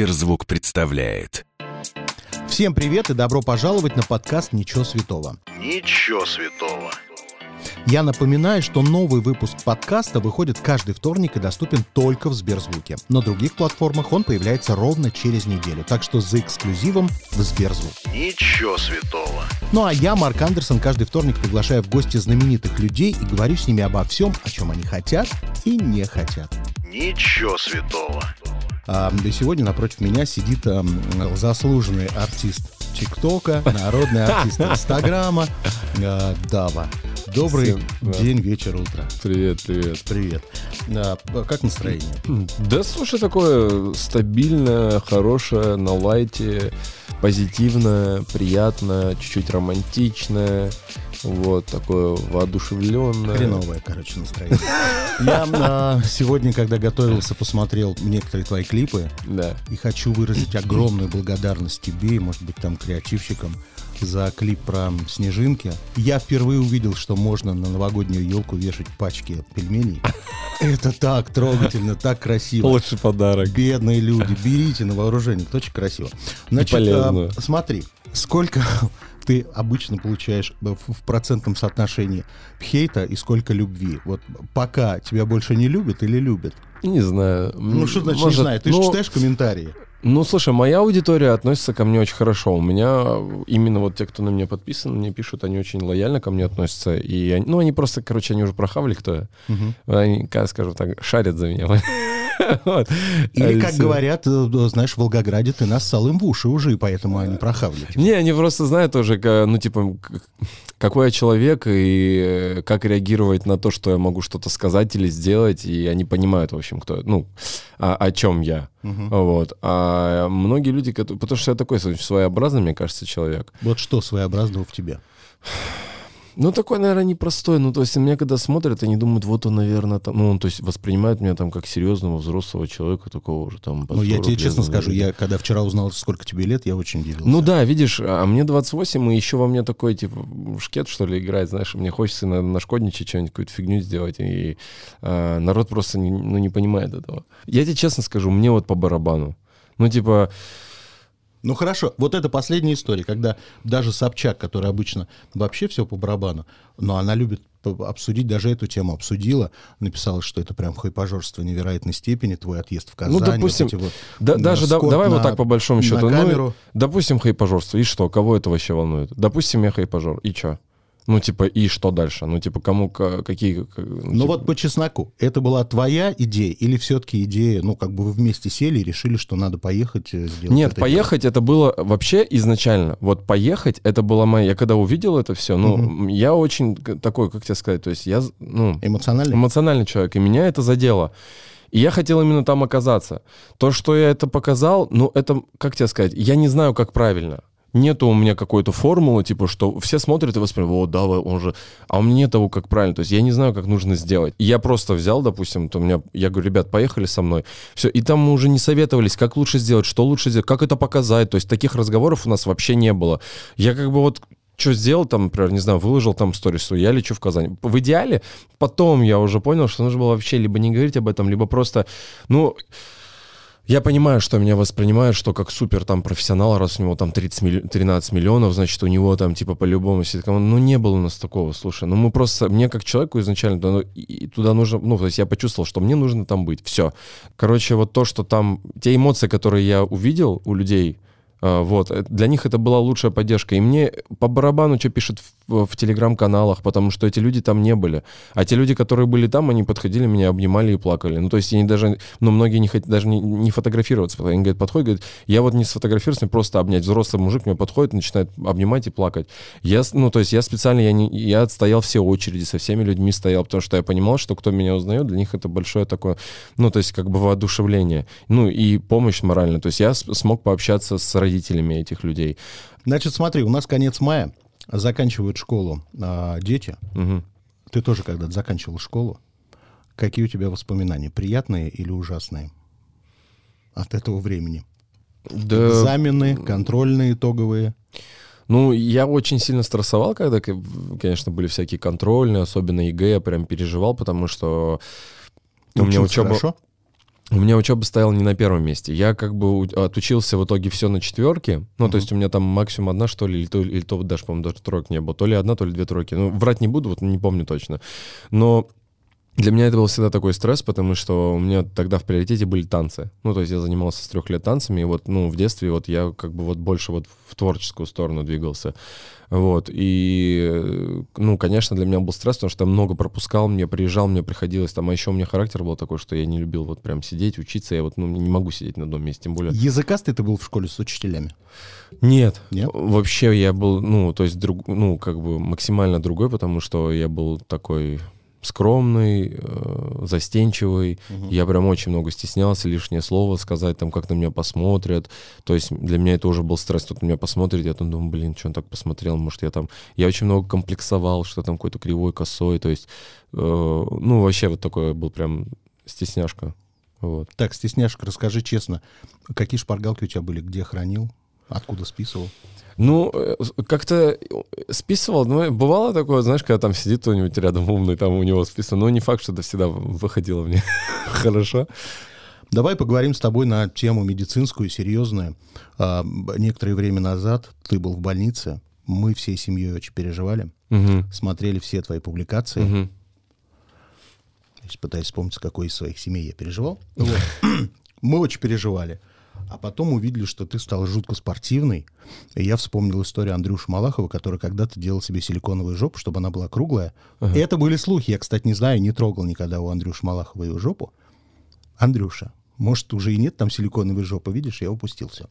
Сберзвук представляет. Всем привет и добро пожаловать на подкаст «Ничего святого». Ничего святого. Я напоминаю, что новый выпуск подкаста выходит каждый вторник и доступен только в Сберзвуке. На других платформах он появляется ровно через неделю, так что за эксклюзивом в Сберзвук. Ничего святого. Ну а я, Марк Андерсон, каждый вторник приглашаю в гости знаменитых людей и говорю с ними обо всем, о чем они хотят и не хотят. Ничего святого. А, сегодня напротив меня сидит заслуженный артист ТикТока, народный артист Инстаграма, а, Дава. Добрый Всем, да. день, вечер, утро. Привет, привет. Привет. А, как настроение? Да, слушай, такое стабильное, хорошее, на лайте, позитивное, приятное, чуть-чуть романтичное, вот, такое воодушевленное. Хреновое, короче, настроение. Я а, сегодня, когда готовился, посмотрел некоторые твои клипы Да. и хочу выразить огромную благодарность тебе и, может быть, там креативщикам за клип про снежинки. Я впервые увидел, что можно на новогоднюю елку вешать пачки пельменей. Это так трогательно, так красиво. Лучший подарок. Бедные люди, берите на вооружение, это очень красиво. Значит, а, смотри, сколько ты обычно получаешь в в процентном соотношении хейта и сколько любви? Вот пока тебя больше не любят или любят? Не знаю. Ну, что значит Может, не знаю? Ты же ну, читаешь комментарии. Ну, слушай, моя аудитория относится ко мне очень хорошо. У меня именно вот те, кто на меня подписан, мне пишут, они очень лояльно ко мне относятся. И они, ну, они просто, короче, они уже прохавали, кто я. Мгм. Они, скажем так, шарят за меня. Или, как говорят, э, э, знаешь, в Волгограде ты нассал им в уши уже, и поэтому они прохавли. тебя. Не, они просто знают ка- ну, типа, какой я человек и э, как реагировать на то, что я могу что-то сказать или сделать, и они понимают, в общем, кто, ну, о, о чем я. Мгм. Вот. А многие люди, потому что я такой своеобразный, мне кажется, человек. Вот что своеобразного в тебе? Ну, такой, наверное, непростой. Ну, то есть, меня когда смотрят, они думают, вот он, наверное, там, ну, он, то есть, воспринимает меня там как серьезного взрослого человека, такого уже там. Ну, я 40 тебе лет, честно наверное. скажу, я когда вчера узнал, сколько тебе лет, я очень удивился. Ну да, видишь, а мне 28, и еще во мне такой, типа, шкет, что ли, играет, знаешь, мне хочется иногда нашкодничать, что-нибудь, какую-то фигню сделать, и а, народ просто не, ну, не понимает этого. Я тебе честно скажу, мне вот по барабану. Ну, типа, Ну хорошо, вот это последняя история, когда даже Собчак, которая обычно вообще все по барабану, но она любит обсудить, даже эту тему обсудила, написала, что это прям хайпажорство невероятной степени, твой отъезд в Казань. ну, допустим, вот вот, да- даже да- давай на- вот так по большому на счету. Ну, камеру. допустим, хайпажорство, и что, кого это вообще волнует? Допустим, я хайпажор, и что? Ну, типа, и что дальше? Ну, типа, кому, ка- какие... ка- Ну типа- вот по чесноку, это была твоя идея или все-таки идея, ну как бы вы вместе сели и решили, что надо поехать э, сделать Нет, это поехать это было вообще изначально. Вот поехать это была моя. Я когда увидел это все, ну, я очень такой, как тебе сказать, то есть я, ну, дело? Эмоционально? эмоциональный человек, и меня это задело. И я хотел именно там оказаться. То, что я это показал, ну, это, как тебе сказать, я не знаю, как правильно. Нету у меня какой-то формулы, типа, что все смотрят и воспринимают, о, давай, он же... А у меня нет того, как правильно. То есть я не знаю, как нужно сделать. Я просто взял, допустим, то у меня... Я говорю, ребят, поехали со мной. Все, и там мы уже не советовались, как лучше сделать, что лучше сделать, как это показать. То есть таких разговоров у нас вообще не было. Я как бы вот что сделал, там, например, не знаю, выложил там сторис, что я лечу в Казань. В идеале, потом я уже понял, что нужно было вообще либо не говорить об этом, либо просто, ну, я понимаю, что меня воспринимают, что как супер там профессионал, раз у него там 30 милли- 13 миллионов, значит, у него там типа по-любому команда. Ну, не было у нас такого, слушай. Ну, мы просто, мне как человеку изначально туда, ну, туда нужно, ну, то есть я почувствовал, что мне нужно там быть. Все. Короче, вот то, что там, те эмоции, которые я увидел у людей, Вот, э, для них это была лучшая поддержка. И мне по барабану, что пишут в, в телеграм-каналах, потому что эти люди там не были. А те люди, которые были там, они подходили, меня обнимали и плакали. Ну, то есть они даже, ну, многие не хотят даже не, не фотографироваться. Они говорят, подходят, говорят, я вот не сфотографируюсь, мне просто обнять. Взрослый мужик мне подходит, начинает обнимать и плакать. Я, ну, то есть я специально, я, не, я отстоял все очереди, со всеми людьми стоял, потому что я понимал, что кто меня узнает, для них это большое такое, ну, то есть как бы воодушевление. Ну, и помощь моральная. То есть я смог пообщаться с родителями этих людей. Значит, смотри, у нас конец мая, заканчивают школу а, дети. Мгм. Ты тоже когда-то заканчивал школу. Какие у тебя воспоминания, приятные или ужасные от этого времени? Да, Экзамены, контрольные, итоговые. Ну, я очень сильно стрессовал, когда, конечно, были всякие контрольные, особенно ЕГЭ, я прям переживал, потому что у меня учеба... хорошо? У меня учеба стояла не на первом месте. Я как бы отучился в итоге все на четверке. Ну, то есть у меня там максимум одна, что ли, или то, или то даже, по-моему, даже троек не было. То ли одна, то ли две тройки. Ну, врать не буду, вот не помню точно. Но для меня это был всегда такой стресс, потому что у меня тогда в приоритете были танцы. Ну, то есть я занимался с трех лет танцами, и вот, ну, в детстве вот я как бы вот больше вот в творческую сторону двигался. Вот, и, ну, конечно, для меня был стресс, потому что я много пропускал, мне приезжал, мне приходилось там, а еще у меня характер был такой, что я не любил вот прям сидеть, учиться, я вот, ну, не могу сидеть на одном месте, тем более... Языкастый ты был в школе с учителями? Нет. Нет? Вообще я был, ну, то есть, друг, ну, как бы максимально другой, потому что я был такой скромный, э, застенчивый. Я прям очень много стеснялся, лишнее слово сказать, там, как на меня посмотрят. То есть для меня это уже был стресс, тут на меня посмотрит, я там думаю, блин, что он так посмотрел, может, я там... Я очень много комплексовал, что там какой-то кривой, косой, то есть, э, ну, вообще вот такой был прям стесняшка. Вот. Так, стесняшка, расскажи честно, какие шпаргалки у тебя были, где хранил, откуда списывал? Ну, э, как-то списывал, ну, бывало такое, знаешь, когда там сидит кто-нибудь рядом умный, там у него списано, но не факт, что это всегда выходило мне хорошо. Давай поговорим с тобой на тему медицинскую, серьезную. А, некоторое время назад ты был в больнице, мы всей семьей очень переживали, Мгм, смотрели все твои публикации. мгм. Сейчас пытаюсь вспомнить, какой из своих семей я переживал. Вот. Мы очень переживали. А потом увидели, что ты стал жутко спортивный. И я вспомнил историю Андрюши Малахова, который когда-то делал себе силиконовую жопу, чтобы она была круглая. И это были слухи. Я, кстати, не знаю, не трогал никогда у Андрюши Малахова его жопу. Андрюша, может, уже и нет там силиконовой жопы, видишь, я упустил все.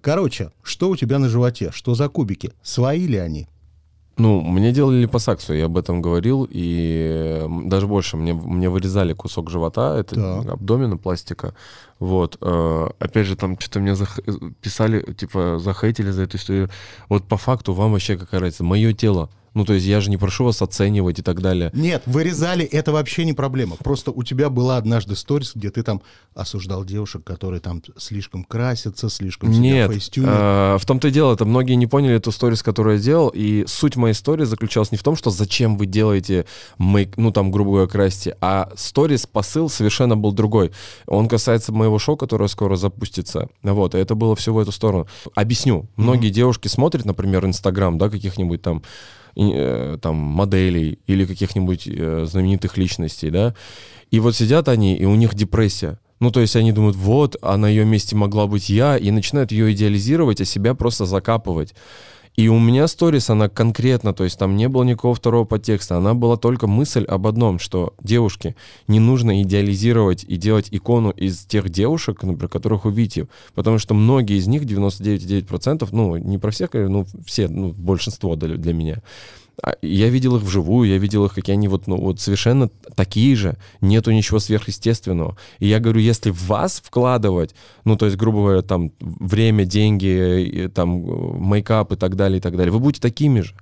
Короче, что у тебя на животе? Что за кубики? Свои ли они? Ну, мне делали липосакцию, я об этом говорил, и э, даже больше, мне, мне вырезали кусок живота, это Так. абдомена, пластика, вот. э, опять же, там что-то мне зах- писали, типа, захейтили за эту историю. Вот по факту вам вообще какая разница? Мое тело. Ну, то есть я же не прошу вас оценивать и так далее. Нет, вырезали, это вообще не проблема. Просто у тебя была однажды сторис, где ты там осуждал девушек, которые там слишком красятся, слишком себя Нет, фейстюнят. э, в том-то и дело, это многие не поняли эту сторис, которую я делал, и суть моей истории заключалась не в том, что зачем вы делаете мейк, ну там, грубо говоря, красьте, а сторис, посыл совершенно был другой. Он касается моего шоу, которое скоро запустится, вот, и это было все в эту сторону. Объясню, многие девушки смотрят, например, Инстаграм, да, каких-нибудь там э, там моделей или каких-нибудь э, знаменитых личностей, да, и вот сидят они, и у них депрессия. Ну, то есть они думают, вот, а на ее месте могла быть я, и начинают ее идеализировать, а себя просто закапывать. И у меня сторис, она конкретно, то есть там не было никакого второго подтекста, она была только мысль об одном, что девушки, не нужно идеализировать и делать икону из тех девушек, например, которых увидите, потому что многие из них, 99,9%, ну, не про всех, ну, все, ну, большинство для, для меня, я видел их вживую, я видел их, какие они вот, ну, вот совершенно такие же, нету ничего сверхъестественного. И я говорю, если в вас вкладывать, ну, то есть, грубо говоря, там, время, деньги, там, э, мейкап и так далее, и так далее, вы будете такими же.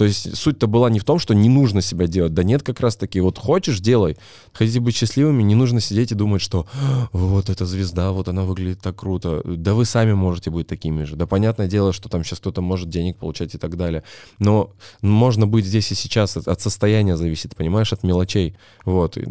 То есть суть-то была не в том, что не нужно себя делать. Да нет, как раз таки, вот хочешь, делай. Хотите быть счастливыми, не нужно сидеть и думать, что «А, вот эта звезда, вот она выглядит так круто. Да вы сами можете быть такими же. Да понятное дело, что там сейчас кто-то может денег получать и так далее. Но можно быть здесь и сейчас. От, состояния зависит, понимаешь, от мелочей. Вот. И,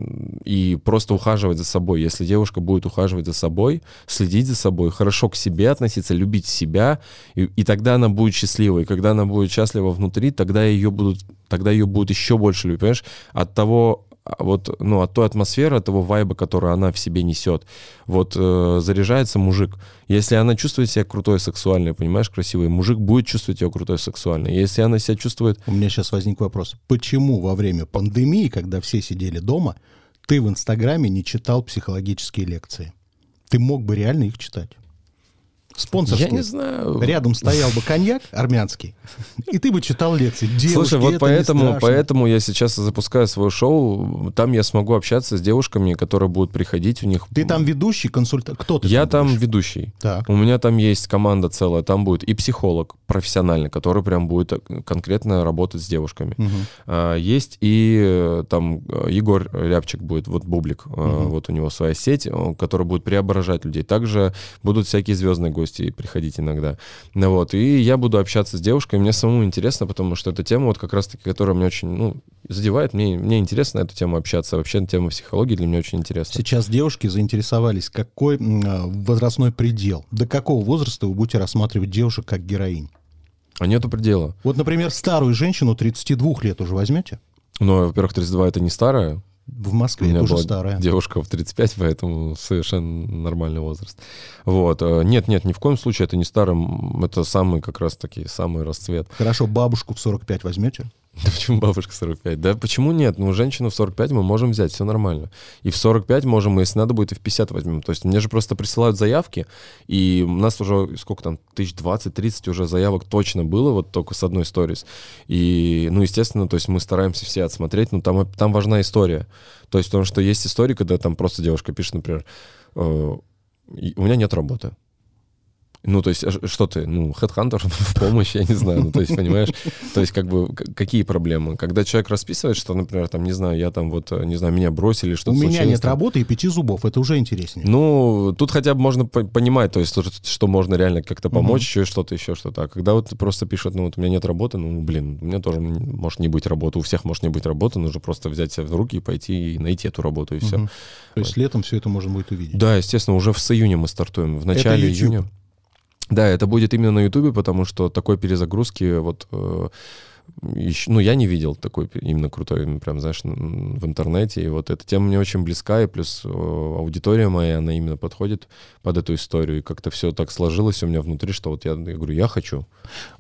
и просто ухаживать за собой. Если девушка будет ухаживать за собой, следить за собой, хорошо к себе относиться, любить себя, и, и тогда она будет счастлива. И когда она будет счастлива внутри, тогда ее будут, тогда ее будут еще больше любить, понимаешь? От того, а, вот, ну, от той атмосферы, от того вайба, который она в себе несет. Вот э, заряжается мужик. Если она чувствует себя крутой, сексуальной, понимаешь, красивой, мужик будет чувствовать ее крутой, сексуальной. Если она себя чувствует... У меня сейчас возник вопрос. Почему во время пандемии, когда все сидели дома, ты в Инстаграме не читал психологические лекции? Ты мог бы реально их читать. Спонсорские. Я не знаю. Рядом стоял бы коньяк армянский, и ты бы читал лекции. Девушки, Слушай, вот поэтому, поэтому я сейчас запускаю свое шоу. Там я смогу общаться с девушками, которые будут приходить. У них Ты там ведущий, консультант. Кто ты я там будешь? ведущий. Так. У меня там есть команда целая, там будет и психолог профессиональный, который прям будет э, конкретно работать с девушками. А, Есть и э, там э, Егор Рябчик будет, вот Бублик, э, вот у него своя сеть, который будет преображать людей. Также будут всякие звездные гости. Гости приходить иногда. Ну, вот, и я буду общаться с девушкой, мне самому интересно, потому что эта тема, вот как раз-таки, которая мне очень, ну, задевает, мне, мне интересно на эту тему общаться, вообще тема психологии для меня очень интересна. Сейчас девушки заинтересовались, какой а, возрастной предел, до какого возраста вы будете рассматривать девушек как героинь? А нету предела. Вот, например, старую женщину 32 лет уже возьмете? Но, во-первых, 32 это не старая, В У Москве меня это уже была старая. девушка в 35, поэтому совершенно нормальный возраст. Вот. э, Нет, нет, ни в коем случае это не старым, это самый как раз таки самый расцвет. Хорошо, бабушку в 45 возьмете? Да почему бабушка 45? Да почему нет? Ну, женщину в 45 мы можем взять, все нормально. И в 45 можем, если надо будет, и в 50 возьмем. То есть мне же просто присылают заявки, и у нас уже, сколько там, тысяч 20-30 уже заявок точно было, вот только с одной сторис. И, ну, естественно, то есть мы стараемся все отсмотреть, но там, там важна история. То есть потому что есть истории, когда там просто девушка пишет, например, э, «И у меня нет работы. Ну, то есть, а что ты, ну, хедхантер в помощь, я не знаю, ну, то есть, понимаешь, то есть, как бы, какие проблемы? Когда человек расписывает, что, например, там, не знаю, я там вот, э, не знаю, меня бросили, У что-то меня случилось, нет там. работы и пяти зубов, это уже интереснее. Ну, тут хотя бы можно по- понимать, то есть, что, можно реально как-то помочь, еще что-то, еще что-то. А когда вот просто пишут, ну, вот у меня нет работы, ну, блин, у меня тоже может не быть работы, у всех может не быть работы, нужно просто взять себя в руки и пойти и найти эту работу, и все. То есть летом все это можно будет увидеть. Да, естественно, уже с июня мы стартуем. В начале июня. Да, это будет именно на Ютубе, потому что такой перезагрузки вот э, ещё- ну, я не видел такой именно крутой, прям, знаешь, в интернете. И вот эта тема мне очень близка, и плюс э, аудитория моя, она именно подходит под эту историю. И как-то все так сложилось у меня внутри, что вот я, я говорю, я хочу.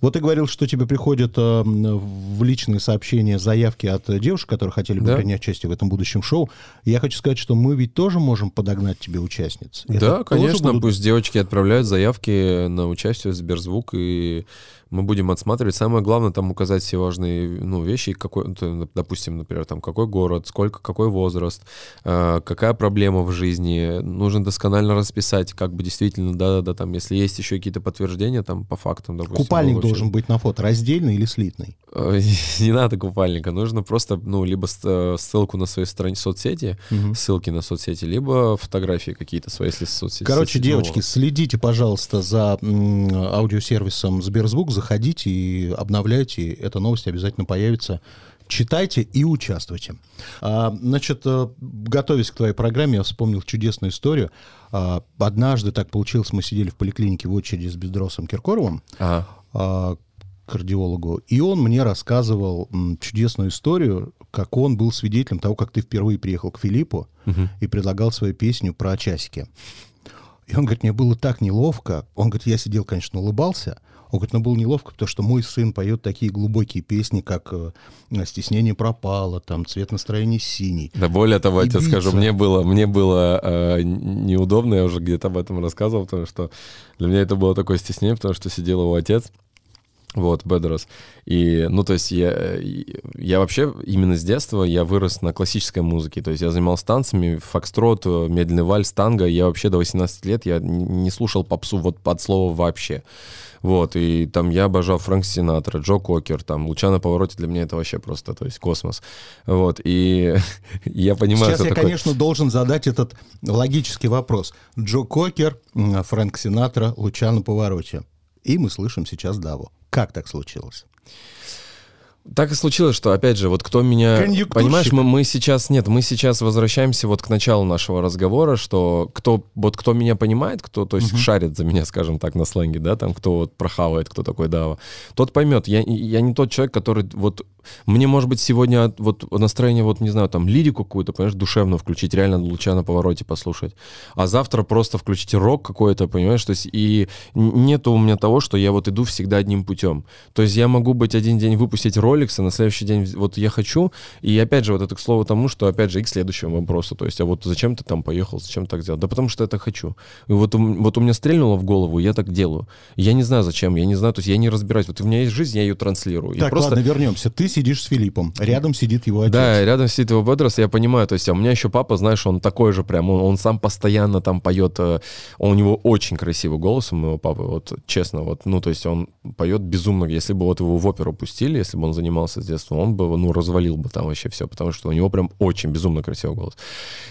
Вот ты говорил, что тебе приходят э, в личные сообщения заявки от девушек, которые хотели бы Да. принять участие в этом будущем шоу. Я хочу сказать, что мы ведь тоже можем подогнать тебе участниц. Это да, конечно, будут- пусть девочки отправляют заявки на участие в Сберзвук, и мы будем отсматривать. Самое главное там указать все важные ну, вещи, какой, допустим, например, там какой город, сколько, какой возраст, э, какая проблема в жизни. Нужно досконально расписать, как бы действительно, да-да-да, там, если есть еще какие-то подтверждения, там, по фактам, допустим. Купальник ну, вообще- должен быть на фото раздельный или слитный? Э, Не надо купальника, нужно просто, ну, либо э, ссылку на свои страницы соцсети, ссылки на соцсети, либо фотографии какие-то свои, если соцсети. Короче, соцсети, девочки, следите, пожалуйста, за аудиосервисом Сберзвук, заходите и обновляйте. Эта новость обязательно появится. Читайте и участвуйте. А, значит, э, готовясь к твоей программе, я вспомнил чудесную историю. А, однажды так получилось, мы сидели в поликлинике в очереди с Бедросом Киркоровым, Ага. а, кардиологу, и он мне рассказывал чудесную историю, как он был свидетелем того, как ты впервые приехал к Филиппу Мгм. и предлагал свою песню про часики. И он говорит, мне было так неловко. Он говорит, я сидел, конечно, улыбался. Он говорит, но было неловко, потому что мой сын поет такие глубокие песни, как э, «Стеснение пропало», там «Цвет настроения синий». Да более того, я тебе скажу, мне было, мне было э, неудобно, я уже где-то об этом рассказывал, потому что для меня это было такое стеснение, потому что сидел его отец, вот, Бедрос. И, ну, то есть я, я вообще именно с детства я вырос на классической музыке. То есть я занимался танцами, фокстрот, медленный вальс, танго. Я вообще до 18 лет я не слушал попсу вот под слово вообще. Вот, и там я обожал Фрэнк Синатра, Джо Кокер, там «Луча на повороте» для меня это вообще просто, то есть космос. Вот, и я понимаю, Сейчас я, такое... конечно, должен задать этот логический вопрос. Джо Кокер, Фрэнк Синатра, «Луча на повороте». И мы слышим сейчас Даву. Как так случилось? Так и случилось, что, опять же, вот кто меня... Понимаешь, мы, мы сейчас... Нет, мы сейчас возвращаемся вот к началу нашего разговора, что кто, вот кто меня понимает, кто, то есть, шарит за меня, скажем так, на сленге, да, там, кто вот прохавает, кто такой Дава, тот поймет. Я, я не тот человек, который вот... Мне, может быть, сегодня от- вот настроение, вот, не знаю, там, лирику какую-то, понимаешь, душевно включить, реально луча на повороте послушать. А завтра просто включить рок какой-то, понимаешь, то есть, и нету у меня того, что я вот иду всегда одним путем. То есть я могу быть один день выпустить роликс, а на следующий день вот я хочу, и опять же вот это к слову тому, что опять же и к следующему вопросу, то есть, а вот зачем ты там поехал, зачем так сделал? Да потому что так хочу. И вот, вот у меня стрельнуло в голову, я так делаю. Я не знаю зачем, я не знаю, то есть я не разбираюсь. Вот у меня есть жизнь, я ее транслирую. Я так, просто... ладно, вернемся. Ты сидишь с Филиппом, рядом сидит его отец. Да, рядом сидит его Бедрос, я понимаю, то есть, а у меня еще папа, знаешь, он такой же прям, он, он сам постоянно там поет, э, у него очень красивый голос у моего папы, вот честно, вот, ну, то есть он поет безумно, если бы вот его в оперу пустили, если бы он занимался с детства, он бы, ну, развалил бы там вообще все, потому что у него прям очень безумно красивый голос.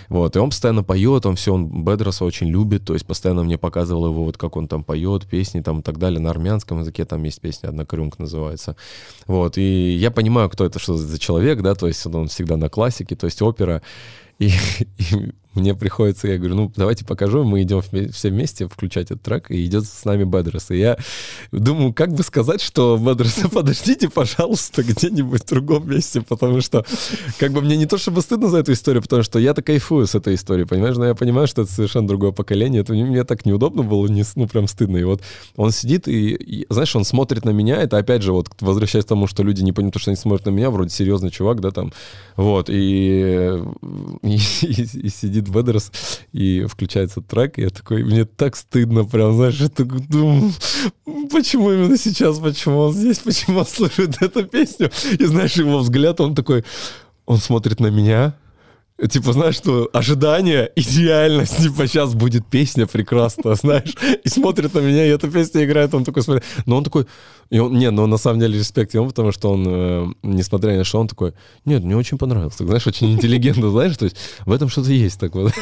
Вот, и он постоянно поет, он все, он Бедроса очень любит, то есть постоянно мне показывал его, вот как он там поет, песни там и так далее, на армянском языке там есть песня, одна крюмка называется. Вот, и я понимаю, кто это, что за человек, да, то есть он всегда на классике, то есть опера, и, и мне приходится, я говорю, ну, давайте покажу, мы идем все вместе включать этот трек, и идет с нами Бедрос. И я думаю, как бы сказать, что Бедрос, подождите, пожалуйста, где-нибудь в другом месте, потому что как бы мне не то чтобы стыдно за эту историю, потому что я-то кайфую с этой историей, понимаешь, но я понимаю, что это совершенно другое поколение, это мне так неудобно было, не, ну, прям стыдно. И вот он сидит и, и, знаешь, он смотрит на меня, это опять же вот возвращаясь к тому, что люди не понимают, что они смотрят на меня, вроде серьезный чувак, да, там, вот, и, и, и, и сидит Бедерс, и включается трек, и я такой, мне так стыдно, прям, знаешь, я такой думаю, почему именно сейчас, почему он здесь, почему он слышит эту песню, и знаешь, его взгляд, он такой, он смотрит на меня, Типа, знаешь, что ожидание идеально, типа, сейчас будет песня прекрасная, знаешь, и смотрит на меня, и эта песня играет, он такой смотрит. Но он такой, и он, не, ну на самом деле респект ему, потому что он, э, несмотря ни на что, он такой, нет, мне очень понравилось, так, знаешь, очень интеллигентно, знаешь, то есть в этом что-то есть так вот.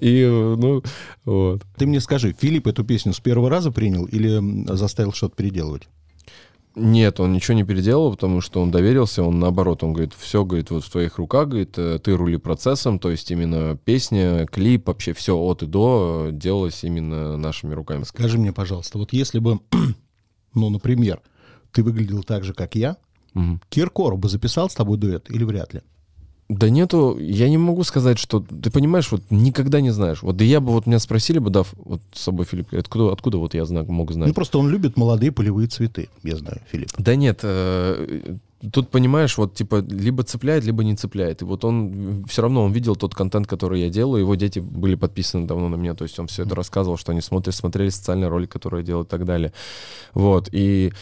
И, ну, вот. Ты мне скажи, Филипп эту песню с первого раза принял или заставил что-то переделывать? Нет, он ничего не переделал, потому что он доверился, он наоборот, он говорит, все, говорит, вот в твоих руках, говорит, э, ты рули процессом, то есть именно песня, клип, вообще все от и до делалось именно нашими руками. Скажи мне, пожалуйста, вот если бы, ну, например, ты выглядел так же, как я, угу. Киркоров бы записал с тобой дуэт или вряд ли? Да нету, я не могу сказать, что, ты понимаешь, вот никогда не знаешь. Вот да я бы, вот меня спросили бы, да, вот с собой Филипп, откуда, откуда вот я знаю, мог знать? Ну просто он любит молодые полевые цветы, я знаю, Филипп. Да нет, э, тут понимаешь, вот типа либо цепляет, либо не цепляет. И вот он все равно он видел тот контент, который я делаю, его дети были подписаны давно на меня, то есть он все это рассказывал, что они смотрят, смотрели социальный ролик, который я делаю и так далее. Вот, и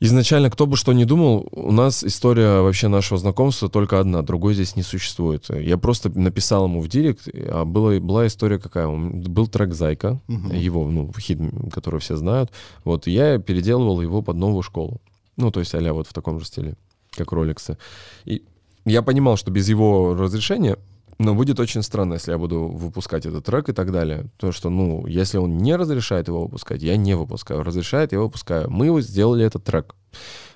изначально, кто бы что ни думал, у нас история вообще нашего знакомства только одна, другой здесь не существует. Я просто написал ему в директ, а была, была история какая? Был трек «Зайка», угу. его, ну, хит, который все знают. Вот, я переделывал его под новую школу. Ну, то есть а вот в таком же стиле, как роликсы. И я понимал, что без его разрешения но будет очень странно, если я буду выпускать этот трек и так далее. То, что, ну, если он не разрешает его выпускать, я не выпускаю. Разрешает, я выпускаю. Мы его сделали этот трек.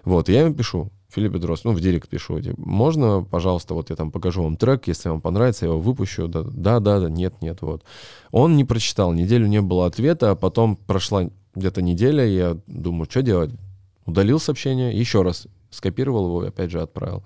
Вот, я ему пишу. Филипп Бедрос, ну, в директ пишу, типа, можно, пожалуйста, вот я там покажу вам трек, если вам понравится, я его выпущу, да, да, да, да нет, нет, вот. Он не прочитал, неделю не было ответа, а потом прошла где-то неделя, я думаю, что делать? Удалил сообщение, еще раз скопировал его опять же отправил.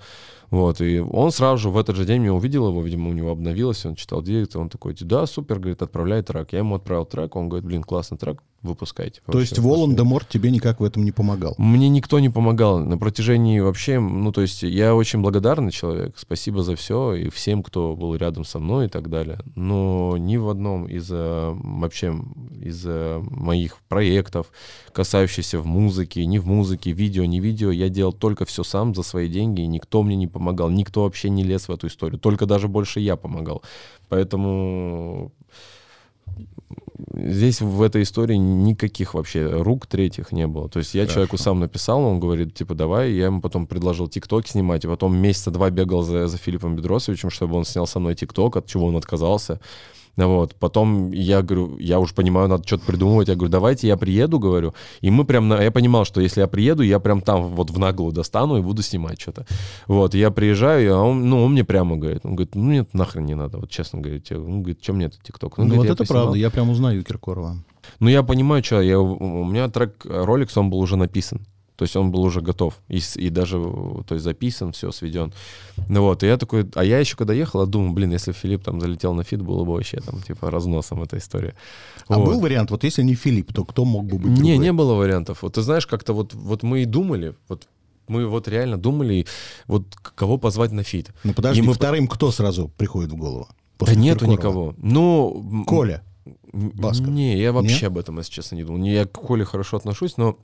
Вот, и он сразу же в этот же день меня увидел его, видимо, у него обновилось, он читал директ, он такой, да, супер, говорит, отправляй трек. Я ему отправил трек, он говорит, блин, классный трек, выпускайте. То есть Волан-де-Морт тебе никак в этом не помогал? Мне никто не помогал. На протяжении вообще, ну, то есть я очень благодарный человек, спасибо за все, и всем, кто был рядом со мной и так далее. Но ни в одном из э, вообще из моих проектов, касающихся в музыке, ни в музыке, видео, не видео, я делал только все сам за свои деньги, и никто мне не помогал помогал, никто вообще не лез в эту историю, только даже больше я помогал. Поэтому здесь в этой истории никаких вообще рук третьих не было. То есть я Хорошо. человеку сам написал, он говорит, типа, давай, я ему потом предложил ТикТок снимать, и потом месяца два бегал за, за Филиппом Бедросовичем, чтобы он снял со мной ТикТок, от чего он отказался. Вот. Потом я говорю, я уже понимаю, надо что-то придумывать. Я говорю, давайте я приеду, говорю. И мы прям, на... я понимал, что если я приеду, я прям там вот в наглую достану и буду снимать что-то. Вот, я приезжаю, а он, ну, он мне прямо говорит, он говорит, ну, нет, нахрен не надо, вот честно говорит. Он говорит, что мне это ТикТок? Ну, ну говорит, вот это правда, я прям узнаю Киркорова. Ну, я понимаю, что, я, у меня трек Rolex, он был уже написан. То есть он был уже готов и, и даже то есть записан, все сведен. Ну вот, и я такой, а я еще когда ехал, думаю, блин, если Филипп там залетел на фит, было бы вообще там типа разносом эта история. А вот. был вариант, вот если не Филипп, то кто мог бы быть? Не, другой? не было вариантов. Вот ты знаешь, как-то вот, вот мы и думали, вот мы вот реально думали, вот кого позвать на фит. Ну подожди, и мы... вторым кто сразу приходит в голову? Да нету Киркорова? никого. Ну... Коля. Басков. Не, я вообще Нет? об этом, если честно, не думал. Я к Коле хорошо отношусь, но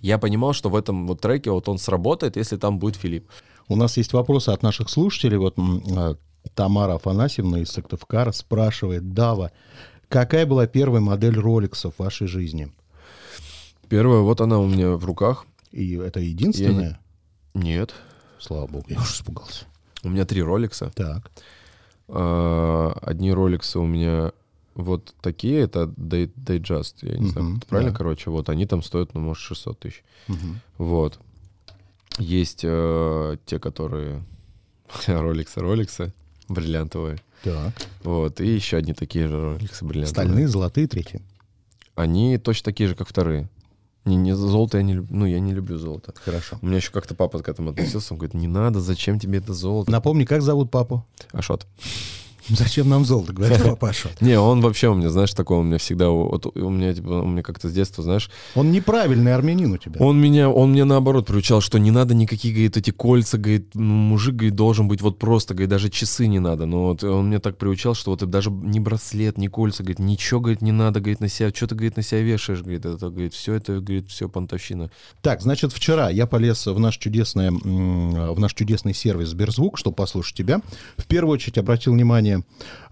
я понимал, что в этом вот треке вот он сработает, если там будет Филипп. У нас есть вопросы от наших слушателей. Вот а, Тамара Афанасьевна из Сыктывкара спрашивает, Дава, какая была первая модель роликсов в вашей жизни? Первая, вот она у меня в руках. И это единственная? Я Нет. Слава богу, я уже испугался. У меня три роликса. Так. А, Одни роликсы у меня вот такие, это Day, Just, я не знаю, как это правильно, да. короче, вот они там стоят, ну, может, 600 тысяч. Мгм. Вот. Есть э, те, которые роликсы, роликсы бриллиантовые. Так. Вот. И еще одни такие же роликсы бриллиантовые. Стальные, золотые, третьи. Они точно такие же, как вторые. Не, не золото я не люблю. Ну, я не люблю золото. Хорошо. У меня еще как-то папа к этому относился. Он говорит, не надо, зачем тебе это золото? Напомни, как зовут папу? Ашот. Зачем нам золото, говорит папаша. Не, он вообще у меня, знаешь, такой, у меня всегда, вот у меня, типа, у меня как-то с детства, знаешь, Он неправильный армянин у тебя. он меня, он мне наоборот приучал, что не надо никакие, говорит, эти кольца, говорит, ну, мужик, говорит, должен быть вот просто, говорит, даже часы не надо, но вот он мне так приучал, что вот даже ни браслет, ни кольца, говорит, ничего, говорит, не надо, говорит, на себя, что ты, говорит, на себя вешаешь, говорит, это, говорит, все это, говорит, все понтовщина. Так, значит, вчера я полез в наш, чудесный, в наш чудесный сервис Сберзвук, чтобы послушать тебя. В первую очередь обратил внимание,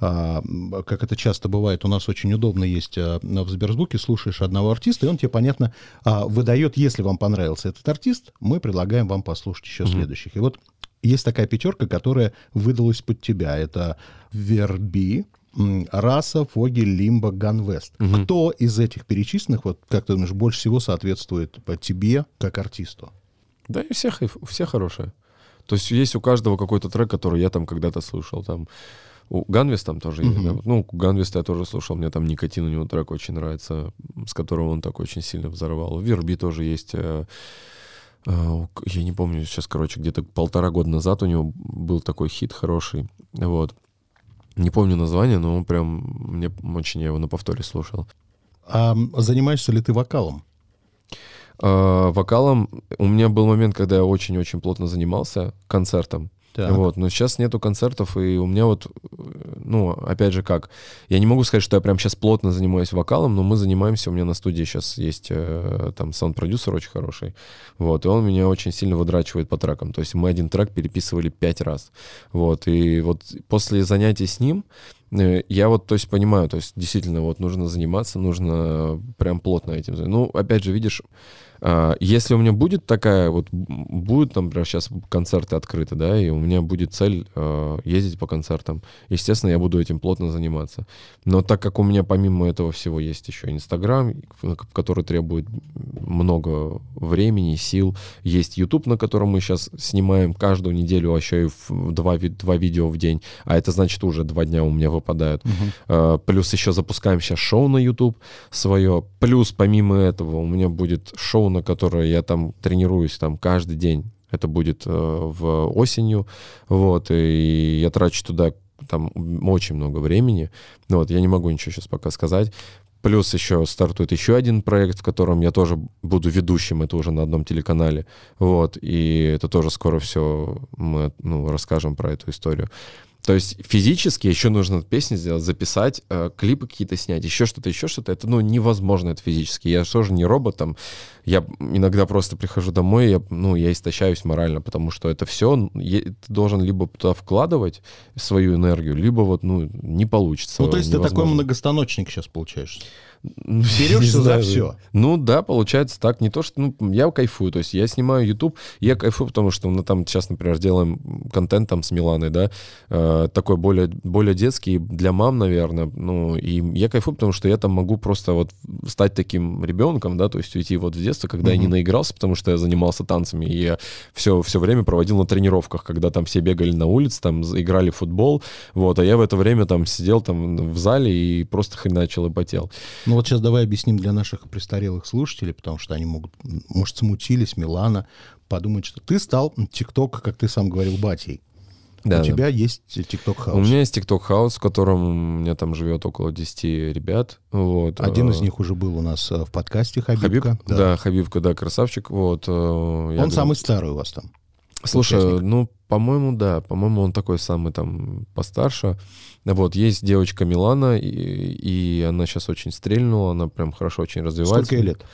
а, как это часто бывает, у нас очень удобно есть а, в Сберзвуке, слушаешь одного артиста, и он тебе, понятно, а, выдает, если вам понравился этот артист, мы предлагаем вам послушать еще следующих. И вот есть такая пятерка, которая выдалась под тебя. Это Верби, Раса, Фогель, Лимба, Ганвест. Кто из этих перечисленных, вот как ты думаешь, больше всего соответствует тебе как артисту? Да и все, хайф- все хорошие. То есть есть у каждого какой-то трек, который я там когда-то слушал. Там у Ганвис там тоже есть. да. Ну, Ганвиста я тоже слушал. Мне там Никотин, у него трек очень нравится, с которого он так очень сильно взорвал. Верби тоже есть. э, э, Я не помню, сейчас, короче, где-то полтора года назад у него был такой хит хороший. Вот. Не помню название, но он прям мне очень я его на повторе слушал. А занимаешься ли ты вокалом? А, вокалом у меня был момент, когда я очень-очень плотно занимался концертом. Так. Вот, но сейчас нету концертов, и у меня вот, ну, опять же как, я не могу сказать, что я прям сейчас плотно занимаюсь вокалом, но мы занимаемся, у меня на студии сейчас есть э, там саунд-продюсер очень хороший, вот, и он меня очень сильно выдрачивает по трекам, то есть мы один трек переписывали пять раз, вот, и вот после занятий с ним э, я вот, то есть, понимаю, то есть, действительно, вот нужно заниматься, нужно прям плотно этим. Ну, опять же, видишь, если у меня будет такая, вот будут, там, например, сейчас концерты открыты, да, и у меня будет цель э, ездить по концертам, естественно, я буду этим плотно заниматься. Но так как у меня помимо этого всего есть еще Инстаграм, который требует много времени, сил, есть YouTube, на котором мы сейчас снимаем каждую неделю, а еще и в два, два видео в день, а это значит уже два дня у меня выпадают. Э, Плюс еще запускаем сейчас шоу на YouTube свое. Плюс помимо этого у меня будет шоу, на которое я там тренируюсь там каждый день. Это будет э, в осенью, вот, и я трачу туда там очень много времени. Вот, я не могу ничего сейчас пока сказать. Плюс еще стартует еще один проект, в котором я тоже буду ведущим, это уже на одном телеканале. Вот, и это тоже скоро все мы ну, расскажем про эту историю. То есть физически еще нужно песни сделать, записать, э, клипы какие-то снять, еще что-то, еще что-то. Это ну невозможно это физически. Я тоже не робот там. Я иногда просто прихожу домой, я, ну я истощаюсь морально, потому что это все ты должен либо туда вкладывать свою энергию, либо вот ну не получится. Ну, то есть ты такой невозможно. многостаночник сейчас получаешь. Ну, Берешься за всё. Ну да, получается так. Не то, что ну, я кайфую. То есть я снимаю YouTube, я кайфую, потому что мы там сейчас, например, делаем контент там с Миланой, да, э, такой более, более детский для мам, наверное. Ну, и я кайфую, потому что я там могу просто вот стать таким ребенком, да, то есть уйти вот в детство, когда я не наигрался, потому что я занимался танцами, и я все, все время проводил на тренировках, когда там все бегали на улице, там играли в футбол, вот, а я в это время там сидел там в зале и просто хреначил и потел. Ну вот сейчас давай объясним для наших престарелых слушателей, потому что они могут, может, смутились, Милана, подумать, что ты стал ТикТок, как ты сам говорил, батей. Да, У да. тебя есть ТикТок У house. меня есть TikTok house, в котором у меня там живет около 10 ребят. Вот. Один Э, из них уже был у нас э, в подкасте Хабиб, Хабибка. да. Хабибка, да, красавчик. Вот. э, я Он говорю, самый старый у вас там. Слушай, участник. ну, по-моему, да. По-моему, он такой самый там постарше. Вот, есть девочка Милана, и, и она сейчас очень стрельнула, она прям хорошо очень развивается. Сколько ей лет?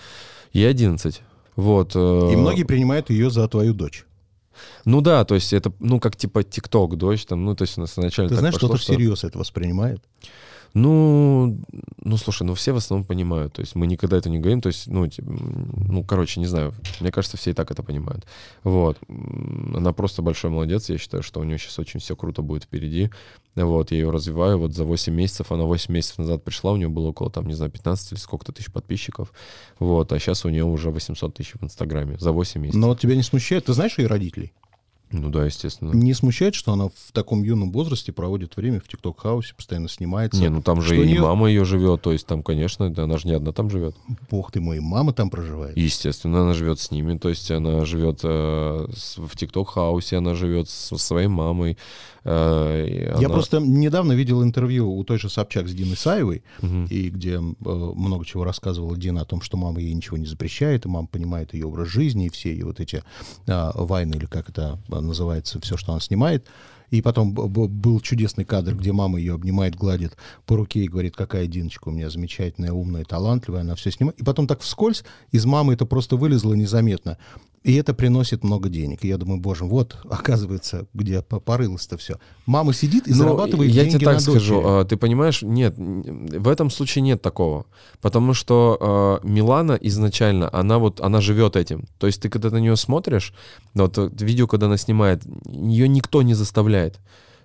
Ей 11. Вот. э, И многие принимают ее за твою дочь. Ну да, то есть это, ну, как типа ТикТок, дождь, там, ну, то есть у нас изначально Ты знаешь, кто-то что- всерьез это воспринимает. Ну, ну, слушай, ну все в основном понимают. То есть мы никогда это не говорим. То есть, ну, типа, ну, короче, не знаю. Мне кажется, все и так это понимают. Вот. Она просто большой молодец. Я считаю, что у нее сейчас очень все круто будет впереди. Вот, я ее развиваю. Вот за 8 месяцев, она 8 месяцев назад пришла, у нее было около, там, не знаю, 15 или сколько-то тысяч подписчиков. Вот, а сейчас у нее уже 800 тысяч в Инстаграме за 8 месяцев. Но вот тебя не смущает, ты знаешь ее родителей? Ну да, естественно. Не смущает, что она в таком юном возрасте проводит время в ТикТок-хаусе, постоянно снимается? Не, ну там же Что и неё- мама ее живет, то есть там, конечно, да, она же не одна там живет. Бог ты мой, мама там проживает. Естественно, она живет с ними, то есть она живет э, в ТикТок-хаусе, она живет со своей мамой. э, и Я она- просто недавно видел интервью у той же Собчак с Диной Саевой, Мгм. и где э, много чего рассказывала Дина о том, что мама ей ничего не запрещает, и мама понимает ее образ жизни, и все ее вот эти а, вайны, или как это а, называется, все, что она снимает. И потом был чудесный кадр, где мама ее обнимает, гладит по руке и говорит, какая Диночка у меня замечательная, умная, талантливая, она все снимает. И потом так вскользь из мамы это просто вылезло незаметно. И это приносит много денег. И я думаю, боже, вот, оказывается, где по- порылось-то все. Мама сидит и Ну, зарабатывает я деньги тебе так на скажу, дочери. а, ты понимаешь, нет, в этом случае нет такого, потому что а, Милана изначально, она вот, она живет этим, то есть ты когда на нее смотришь, вот э, видео, когда она снимает, ее никто не заставляет.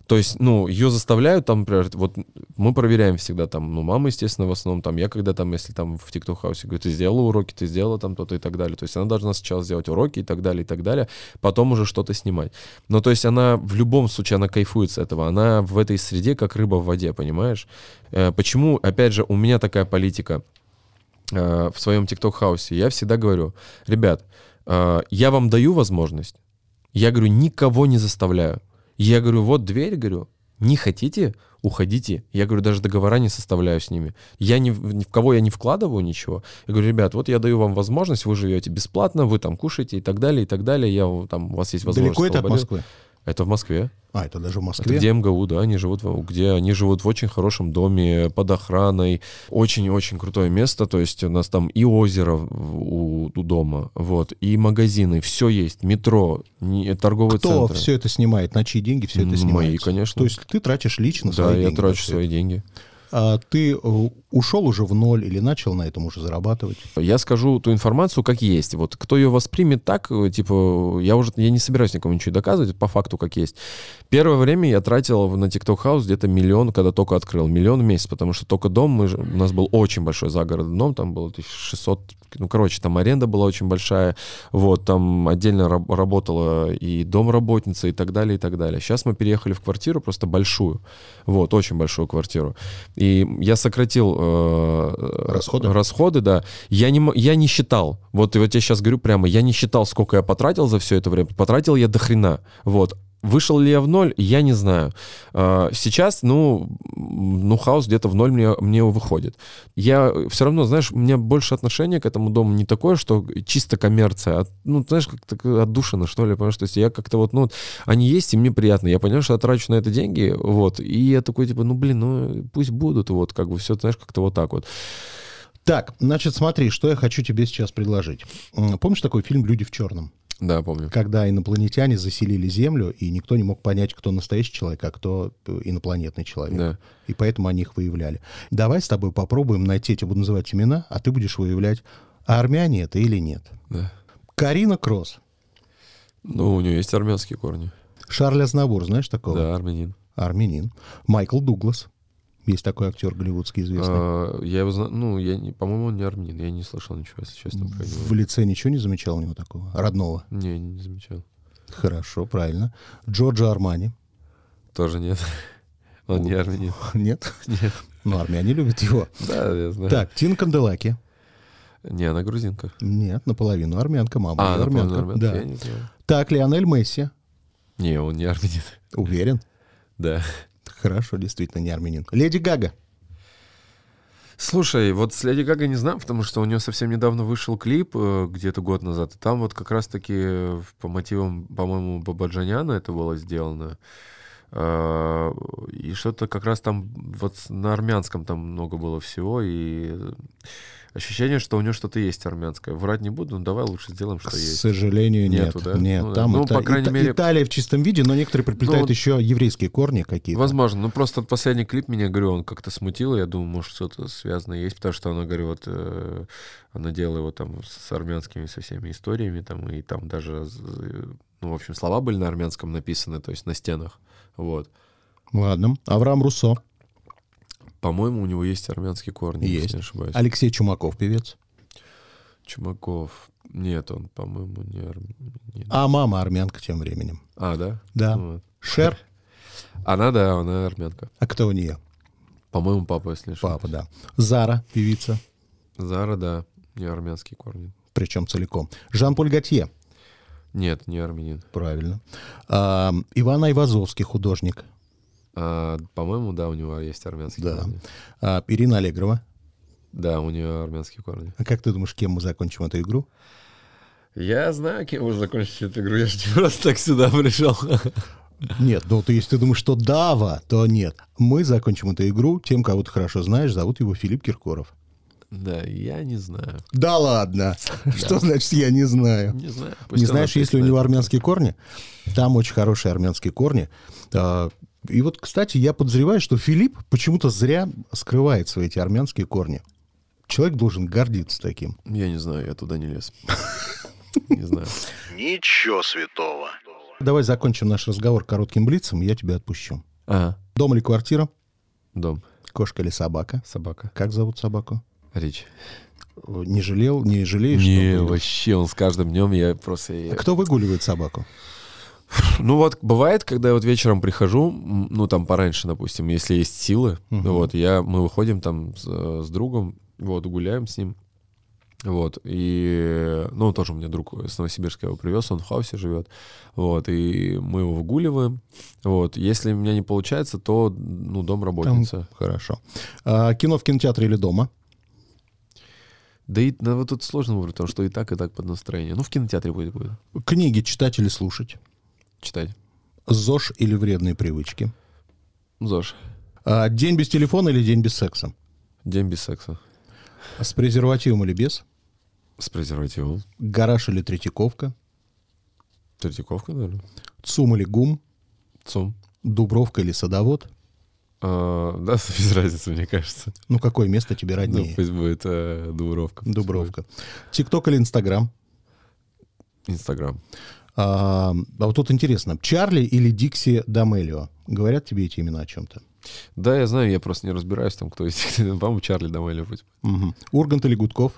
То есть, ну, ее заставляют там, например, вот мы проверяем всегда там, ну, мама, естественно, в основном там, я когда там, если там в TikTok хаусе говорю, ты сделала уроки, ты сделала там то-то и так далее. То есть она должна сначала сделать уроки и так далее, и так далее, потом уже что-то снимать. Но то есть она в любом случае, она кайфует с этого. Она в этой среде как рыба в воде, понимаешь? Э, Почему, опять же, у меня такая политика э, в своем TikTok-хаусе? Я всегда говорю, ребят, э, я вам даю возможность, я говорю, никого не заставляю. Я говорю, вот дверь, говорю, не хотите, уходите. Я говорю, даже договора не составляю с ними. Я ни, в- ни в кого я не вкладываю ничего. Я говорю, ребят, вот я даю вам возможность, вы живете бесплатно, вы там кушаете и так далее, и так далее. Я там, у вас есть возможность. Далеко это от свободы». Москвы? Это в Москве. А, это даже в Это Москве? где МГУ, да, они живут, в- где они живут в очень хорошем доме, под охраной. Очень-очень крутое место, то есть у нас там и озеро у, у дома, вот, и магазины, все есть, метро, не- торговые Кто центры. все это снимает? На чьи деньги все это М, снимается? мои, конечно. То есть ты тратишь лично Да, свои я деньги? трачу на всё свои это? деньги. А ты э, ушел уже в ноль или начал на этом уже зарабатывать? Я скажу ту информацию, как есть. Вот кто ее воспримет так, э, типа, я уже я не собираюсь никому ничего доказывать, по факту как есть. Первое время я тратил на TikTok House где-то миллион, когда только открыл. Миллион в месяц, потому что только дом, мы, у нас был очень большой загородный дом, там было 1600, ну, короче, там аренда была очень большая, вот, там отдельно раб- работала и домработница и так далее, и так далее. Сейчас мы переехали в квартиру, просто большую, вот, очень большую квартиру. И я сократил э, Расходы? расходы, да. Я не, я не считал. Вот, вот я сейчас говорю прямо, я не считал, сколько я потратил за все это время. Потратил я до хрена. Вот. Вышел ли я в ноль, я не знаю. А, Сейчас, ну, ну, хаос где-то в ноль мне, мне выходит. Я все равно, знаешь, у меня больше отношение к этому дому не такое, что чисто коммерция, а, ну, знаешь, как-то отдушина, что ли, понимаешь? То есть я как-то вот, ну, они есть, и мне приятно. Я понимаю, что я трачу на это деньги, вот, и я такой, типа, ну, блин, ну, пусть будут, вот, как бы все, знаешь, как-то вот так вот. Так, значит, смотри, что я хочу тебе сейчас предложить. Помнишь такой фильм «Люди в черном»? Да, помню. Когда инопланетяне заселили Землю, и никто не мог понять, кто настоящий человек, а кто э, инопланетный человек. Да. И поэтому они их выявляли. Давай с тобой попробуем найти, я тебе буду называть имена, а ты будешь выявлять, а армяне это или нет. Да. Карина Кросс. Ну, у нее есть армянские корни. Шарль Азнавур, знаешь такого? Да, армянин. Армянин. Майкл Дуглас. Есть такой актер голливудский известный. А, я его знаю, ну, я, не- по-моему, он не армянин. Я не слышал ничего, если честно. про него. В лице ничего не замечал у него такого? Родного? Не, не замечал. Хорошо, правильно. Джорджо Армани. Тоже нет. Он не армянин. Нет? Нет. Ну, армяне любят его. Да, я знаю. Так, Тин Канделаки. Не, она грузинка. Нет, наполовину армянка, мама. А, армянка. армянка? Да. Я не знаю. Так, Лионель Месси. Не, он не армянин. Уверен? Да. Хорошо, действительно, не армянин. Леди Гага. Слушай, вот с Леди Гага не знаю, потому что у нее совсем недавно вышел клип, э, где-то год назад. И там вот как раз-таки э, по мотивам, по-моему, Бабаджаняна это было сделано. А, И что-то как раз там вот на армянском там много было всего. И Ощущение, что у него что-то есть армянское. Врать не буду, но давай лучше сделаем, что К есть. сожалению, нет. Нету, да? Нет, Ну да. там Ну, Ита- по крайней Ита- мере- Италия в чистом виде, но некоторые приплетают вот- еще еврейские корни какие-то. Возможно, ну просто последний клип меня, говорю, он как-то смутил, я думаю, может, что-то связанное есть, потому что она, говорю, вот э, она делала его там с армянскими со всеми историями, там, и там даже, ну, в общем, слова были на армянском написаны, то есть на стенах, вот. Ладно. Авраам Руссо. По-моему, у него есть армянские корни, Есть. если не ошибаюсь. Алексей Чумаков, певец. Чумаков. Нет, он, по-моему, не армянин. А мама армянка тем временем. А, да? Да. Вот. Шер. Она, да, она армянка. А кто у нее? По-моему, папа, если не ошибаюсь. Папа, да. Зара, певица. Зара, да, не армянские корни. Причем целиком. Жан-Поль Готье. Нет, не армянин. Правильно. А, Иван Айвазовский, художник. А, по-моему, да, у него есть армянские Да. корни. А, Ирина Аллегрова. Да, у нее армянские корни. А как ты думаешь, кем мы закончим эту игру? Я знаю, кем уже закончить эту игру. Я же не просто так сюда пришел. Нет, ну ты, если ты думаешь, что Дава, то нет. Мы закончим эту игру тем, кого ты хорошо знаешь. Зовут его Филипп Киркоров. Да, я не знаю. Да ладно. Что значит я не знаю? Не знаю. Пусть Не знаешь, если у него армянские корни? Там очень хорошие армянские корни. И вот, кстати, я подозреваю, что Филипп почему-то зря скрывает свои эти армянские корни. Человек должен гордиться таким. Я не знаю, я туда не лез. Не знаю. Ничего святого. Давай закончим наш разговор коротким блицем, и я тебя отпущу. Ага. Дом или квартира? Дом. Кошка или собака? Собака. Как зовут собаку? Речь. Э, Не жалел, не жалеешь? что Не, вообще, он с каждым днем я просто... А кто выгуливает собаку? Ну вот бывает, когда я вот вечером прихожу, ну там пораньше, допустим, если есть силы, Мгм. вот я мы выходим там с, э, с другом, вот гуляем с ним, вот и ну тоже у меня друг с Новосибирска его привез, он в хаусе живет, вот и мы его выгуливаем, вот если у меня не получается, то ну дом Там работница. хорошо. А, кино в кинотеатре или дома? Да и ну, вот тут сложно выбрать, потому что и так и так под настроение. Ну в кинотеатре будет будет Книги читать или слушать? Читать. ЗОЖ или вредные привычки? ЗОЖ. А, день без телефона или день без секса? День без секса. С презервативом или без? С презервативом. Гараж или Третьяковка? Третьяковка, наверное. ЦУМ или ГУМ? ЦУМ. Дубровка или Садовод? А, да, без разницы, мне кажется. Ну, какое место тебе Ну, роднее? пусть будет э, Дубровка. Дубровка. ТикТок или Инстаграм? Инстаграм. А, а вот тут интересно, Чарли или Дикси Дамелио? Говорят тебе эти имена о чем-то? Да, я знаю, я просто не разбираюсь там, кто есть. По-моему, Чарли Дамелли быть. Мгм. Ургант или Гудков?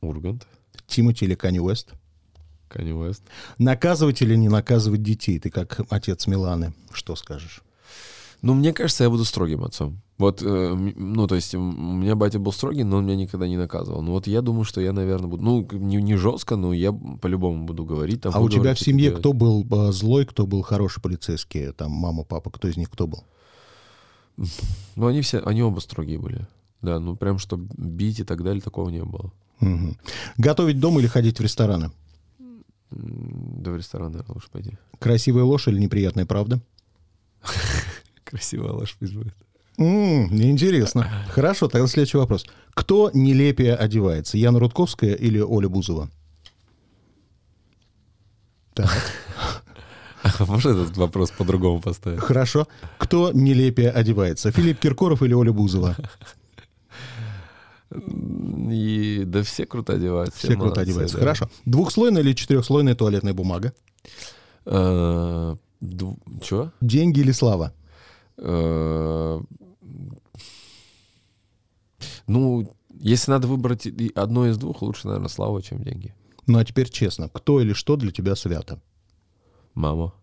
Ургант. Тимати или Канни Уэст? Канни Уэст. Наказывать или не наказывать детей? Ты как отец Миланы, что скажешь? Ну, мне кажется, я буду строгим отцом. Вот, э, ну, то есть, у меня батя был строгий, но он меня никогда не наказывал. Ну, вот я думаю, что я, наверное, буду... Ну, не, не жестко, но я по-любому буду говорить. Там, а у буду тебя говорить, в семье кто был э, злой, кто был хороший полицейский? Там мама, папа, кто из них кто был? Ну, они все, они оба строгие были. Да, ну, прям, что бить и так далее, такого не было. Мгм. Готовить дома или ходить в рестораны? Да в ресторан, наверное, лучше пойти. Красивая ложь или неприятная правда? Красивая ложь пусть будет. М, Интересно. Хорошо, тогда следующий вопрос. Кто нелепее одевается? Яна Рудковская или Оля Бузова? Так, можно этот вопрос по-другому поставить? хорошо. Кто нелепее одевается? Филипп Киркоров или Оля Бузова? И да все круто одеваются. Все круто молодцы, одеваются. да. Хорошо. Двухслойная или четырехслойная туалетная бумага? Э, Чё? Деньги или слава? Э, Ну, если надо выбрать одно из двух, лучше, наверное, слава, чем деньги. Ну а теперь честно, кто или что для тебя свято? Мама.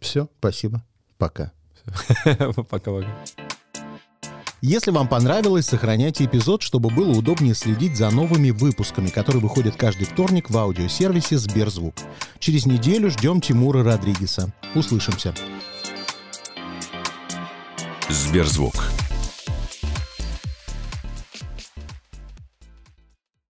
Все, спасибо. Пока. Пока-пока. Если вам понравилось, сохраняйте эпизод, чтобы было удобнее следить за новыми выпусками, которые выходят каждый вторник в аудиосервисе Сберзвук. Через неделю ждем Тимура Родригеса. Услышимся. Сберзвук.